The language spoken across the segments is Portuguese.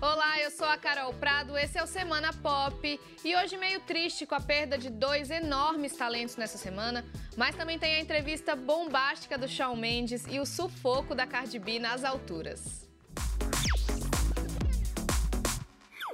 Olá, eu sou a Carol Prado, esse é o Semana Pop e hoje meio triste com a perda de dois enormes talentos nessa semana, mas também tem a entrevista bombástica do Shawn Mendes e o sufoco da Cardi B nas alturas.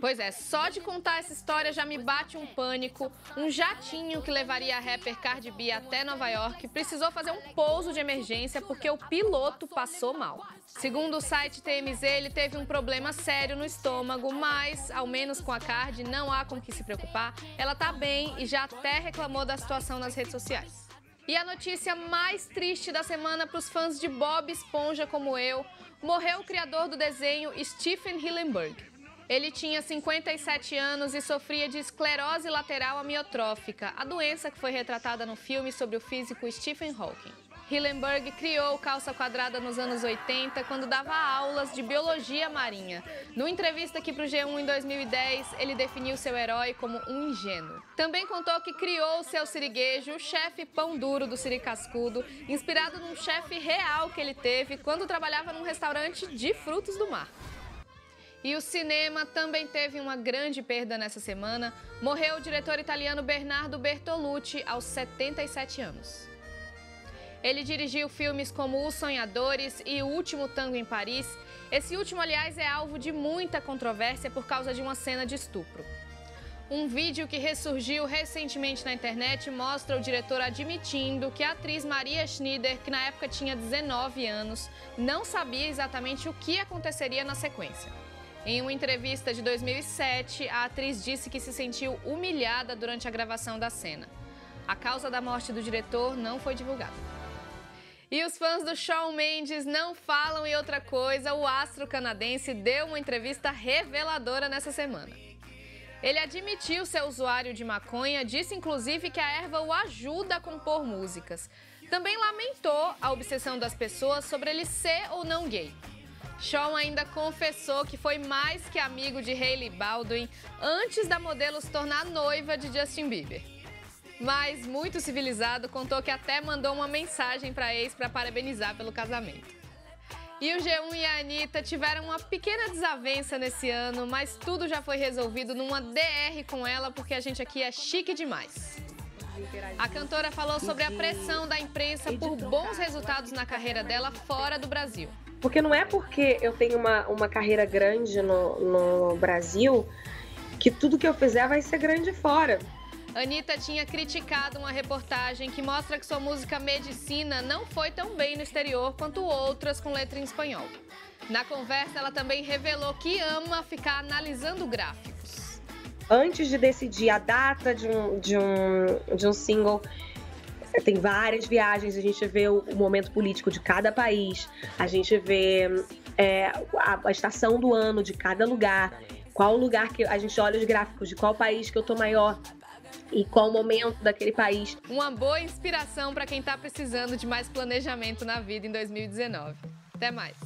Pois é, só de contar essa história já me bate um pânico. Um jatinho que levaria a rapper Cardi B até Nova York precisou fazer um pouso de emergência porque o piloto passou mal. Segundo o site TMZ, ele teve um problema sério no estômago, mas, ao menos com a Cardi, não há com que se preocupar. Ela tá bem e já até reclamou da situação nas redes sociais. E a notícia mais triste da semana para os fãs de Bob Esponja como eu: morreu o criador do desenho Stephen Hillenburg. Ele tinha 57 anos e sofria de esclerose lateral amiotrófica, a doença que foi retratada no filme sobre o físico Stephen Hawking. Hillenburg criou calça quadrada nos anos 80, quando dava aulas de biologia marinha. Numa entrevista aqui para o G1 em 2010, ele definiu seu herói como um ingênuo. Também contou que criou seu siriguejo, o chefe pão duro do Siri Cascudo, inspirado num chefe real que ele teve quando trabalhava num restaurante de frutos do mar. E o cinema também teve uma grande perda nessa semana. Morreu o diretor italiano Bernardo Bertolucci aos 77 anos. Ele dirigiu filmes como Os Sonhadores e O Último Tango em Paris. Esse último, aliás, é alvo de muita controvérsia por causa de uma cena de estupro. Um vídeo que ressurgiu recentemente na internet mostra o diretor admitindo que a atriz Maria Schneider, que na época tinha 19 anos, não sabia exatamente o que aconteceria na sequência. Em uma entrevista de 2007, a atriz disse que se sentiu humilhada durante a gravação da cena. A causa da morte do diretor não foi divulgada. E os fãs do Shawn Mendes não falam em outra coisa. O astro canadense deu uma entrevista reveladora nessa semana. Ele admitiu ser usuário de maconha, disse inclusive que a erva o ajuda a compor músicas. Também lamentou a obsessão das pessoas sobre ele ser ou não gay. Shawn ainda confessou que foi mais que amigo de Hailey Baldwin antes da modelo se tornar noiva de Justin Bieber. Mas, muito civilizado, contou que até mandou uma mensagem para ex para parabenizar pelo casamento. E o G1 e a Anitta tiveram uma pequena desavença nesse ano, mas tudo já foi resolvido numa DR com ela, porque a gente aqui é chique demais. A cantora falou sobre a pressão da imprensa por bons resultados na carreira dela fora do Brasil. Porque não é porque eu tenho uma, uma carreira grande no, no Brasil que tudo que eu fizer vai ser grande fora. Anitta tinha criticado uma reportagem que mostra que sua música Medicina não foi tão bem no exterior quanto outras com letra em espanhol. Na conversa, ela também revelou que ama ficar analisando gráficos. Antes de decidir a data de um, de um, de um single, tem várias viagens, a gente vê o, momento político de cada país, a gente vê é, a, a, estação do ano de cada lugar, qual lugar que a gente olha os gráficos de qual país que eu tô maior e qual o momento daquele país. Uma boa inspiração para quem está precisando de mais planejamento na vida em 2019. Até mais.